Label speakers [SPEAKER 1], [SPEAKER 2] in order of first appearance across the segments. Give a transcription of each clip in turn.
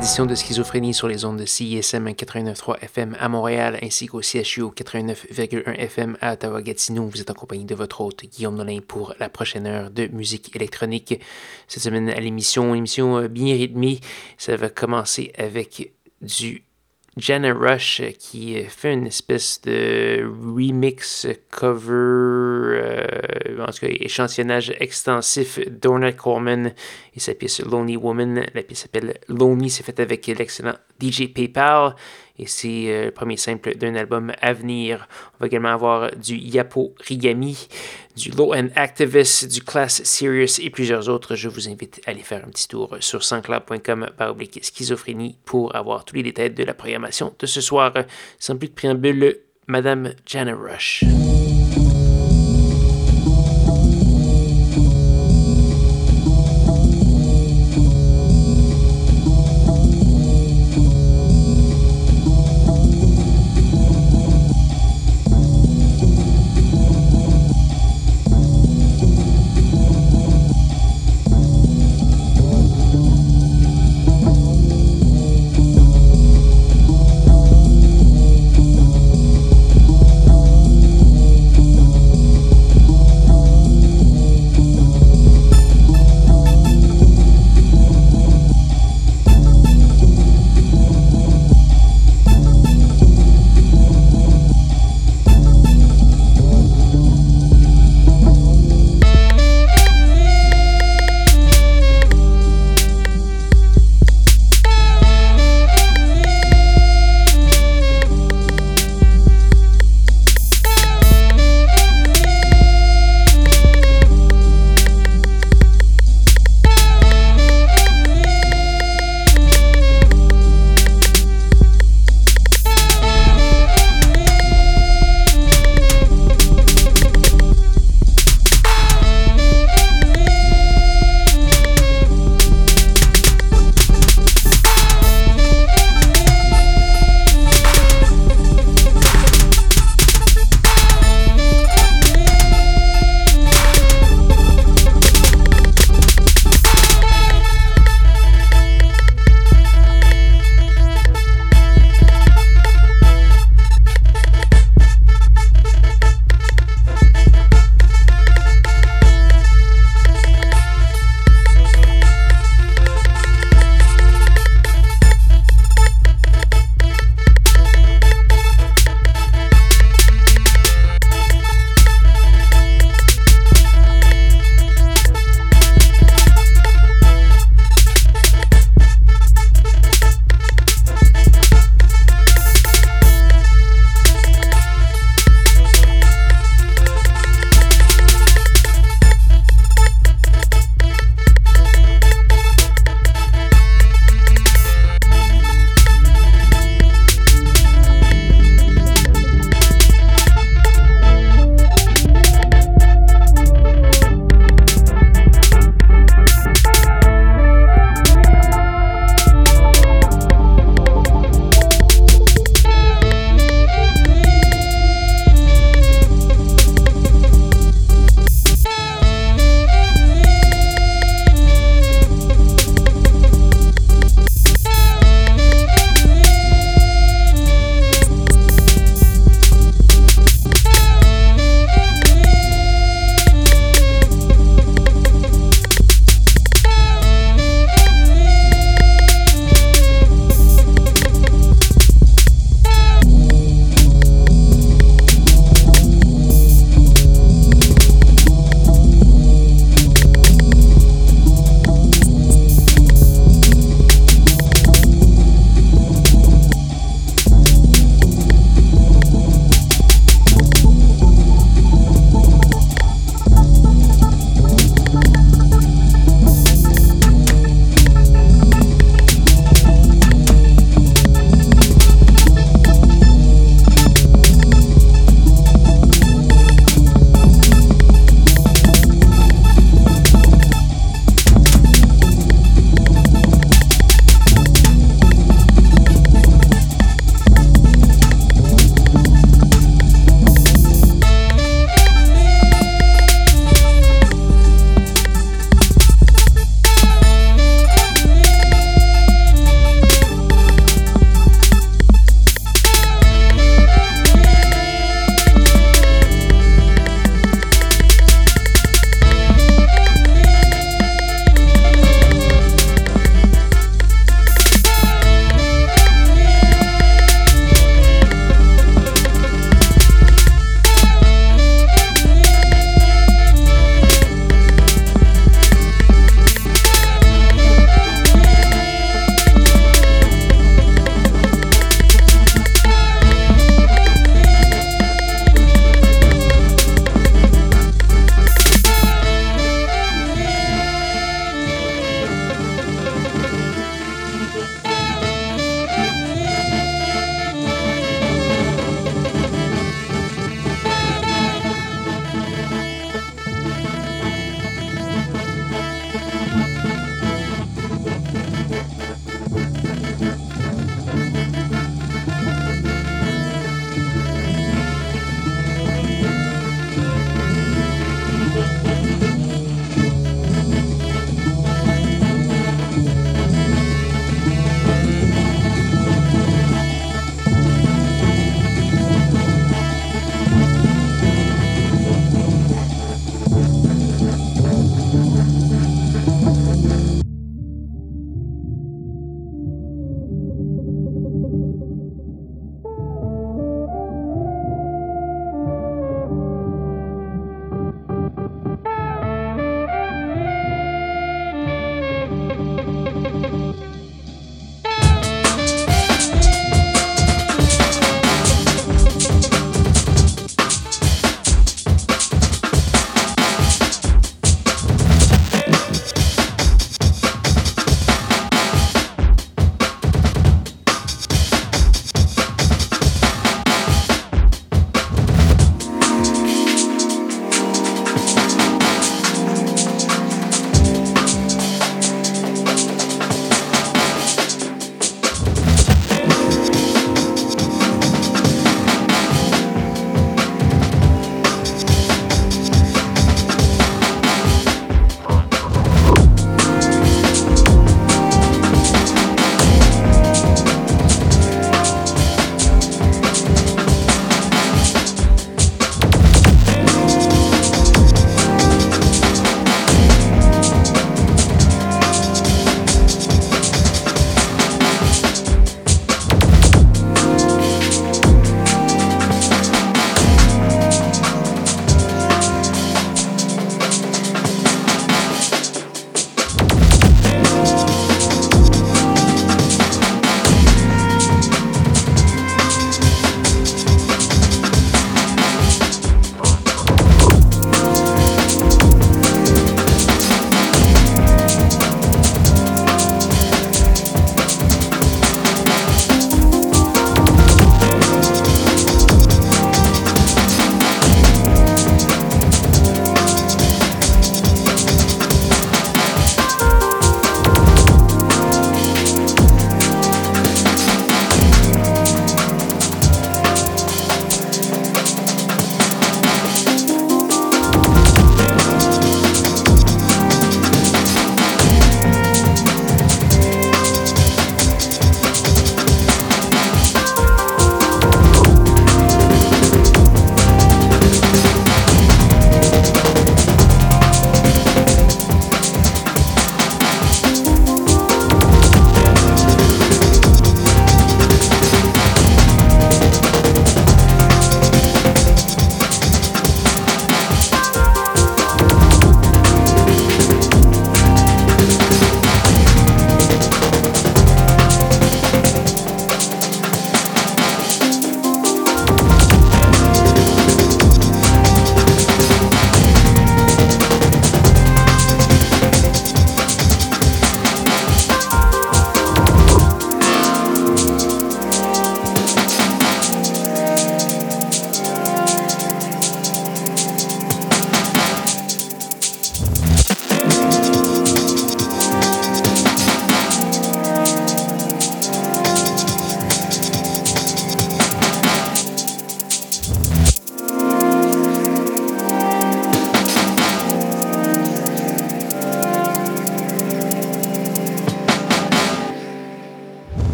[SPEAKER 1] Édition de Schizophrénie sur les ondes de CISM 89.3 FM à Montréal ainsi qu'au CHU 89.1 FM à Ottawa-Gatineau. Vous êtes en compagnie de votre hôte Guillaume Nolin pour la prochaine heure de musique électronique. Cette semaine à l'émission, émission euh, bien rythmée, ça va commencer avec du Jana Rush qui fait une espèce de remix cover, euh, en tout cas échantillonnage extensif d'Ornette Coleman et sa pièce Lonely Woman. La pièce s'appelle Lonely, c'est fait avec l'excellent DJ PayPal et c'est euh, le premier simple d'un album à venir. On va également avoir du Yapo Rigami, du Low End Activist, du Class Serious et plusieurs autres. Je vous invite à aller faire un petit tour sur sanscloud.com par oblique schizophrénie pour avoir tous les détails de la programmation de ce soir. Sans plus de préambule, Madame Jana Rush.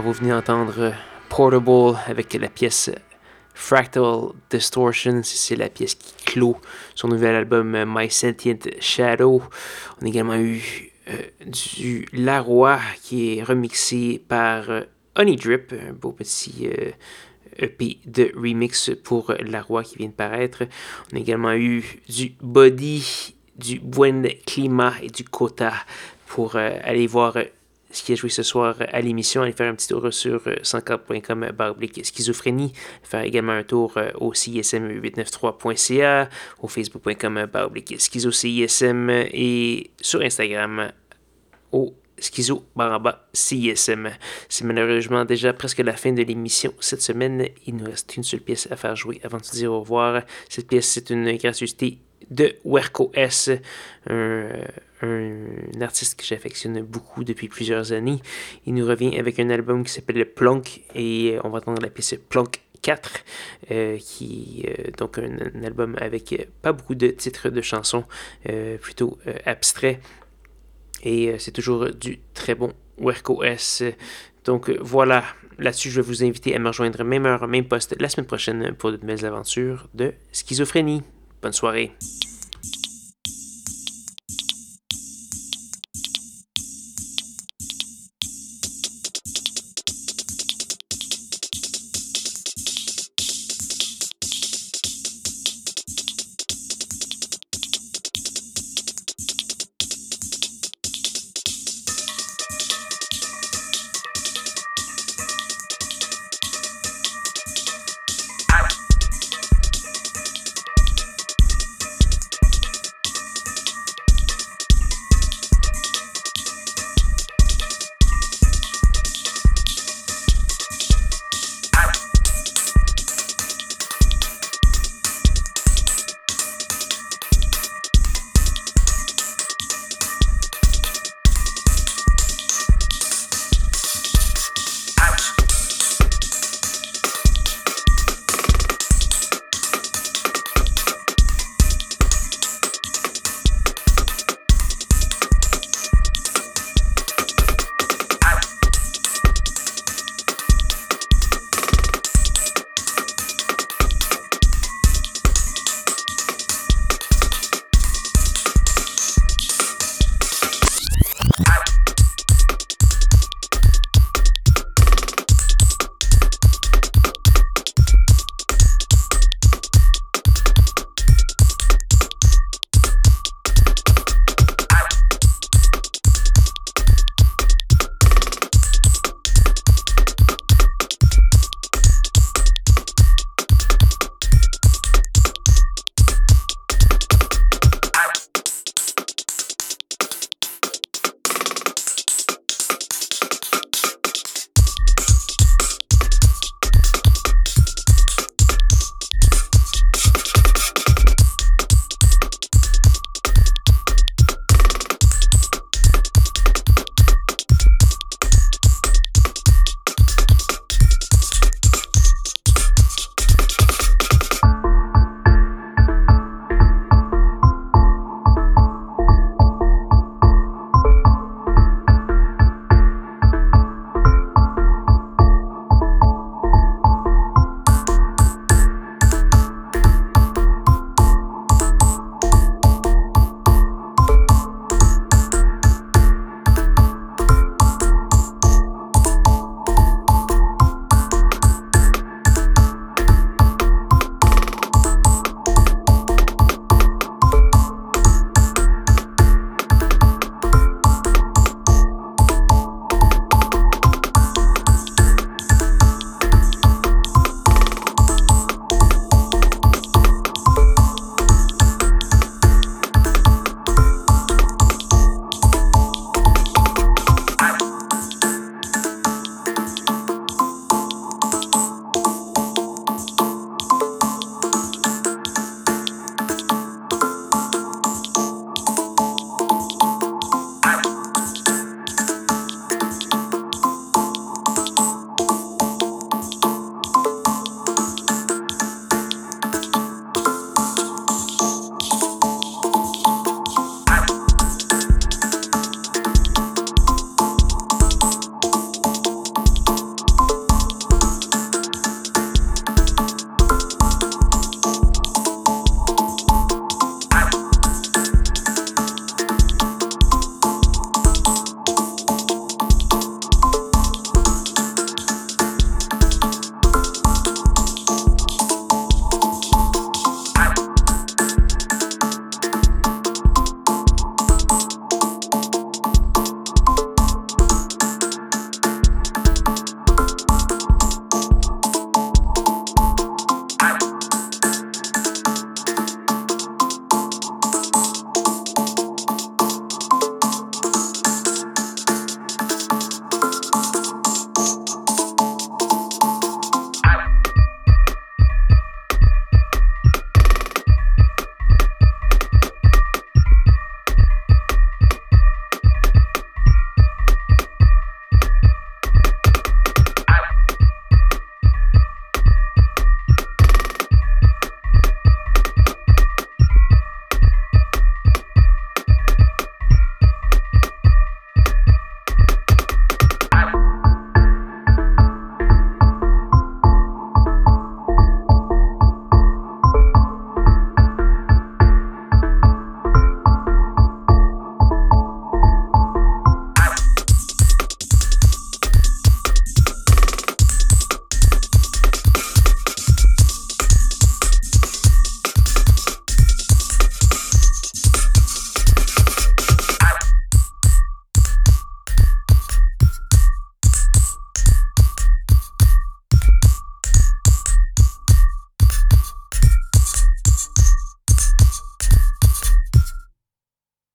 [SPEAKER 1] Vous venez d'entendre Portable avec la pièce Fractal Distortion, c'est la pièce qui clôt son nouvel album My Sentient Shadow. On a également eu euh, du Laroy qui est remixé par euh, Honey Drip, un beau petit EP euh, e de remix pour Laroy qui vient de paraître. On a également eu du Body, du Buen Climat et du Kota pour aller voir qui a joué ce soir à l'émission? Allez faire un petit tour sur 104.com euh, baroblique schizophrénie. Faire également un tour euh, au CISM893.ca, au facebook.com baroblique schizo CISM et sur Instagram au Schizo Baraba CISM. C'est malheureusement déjà presque la fin de l'émission cette semaine. Il nous reste une seule pièce à faire jouer avant de se dire au revoir. Cette pièce, c'est une gratuité de Werco S, un, artiste que j'affectionne beaucoup depuis plusieurs années. Il nous revient avec un album qui s'appelle Plonk et on va entendre la pièce Plonk 4, euh, qui euh, donc un, album avec pas beaucoup de titres de chansons, euh, plutôt abstrait. Et c'est toujours du très bon Werco S. Donc voilà, là-dessus, je vais vous inviter à me rejoindre même heure, même poste la semaine prochaine pour de nouvelles aventures de schizophrénie. Bonne soirée.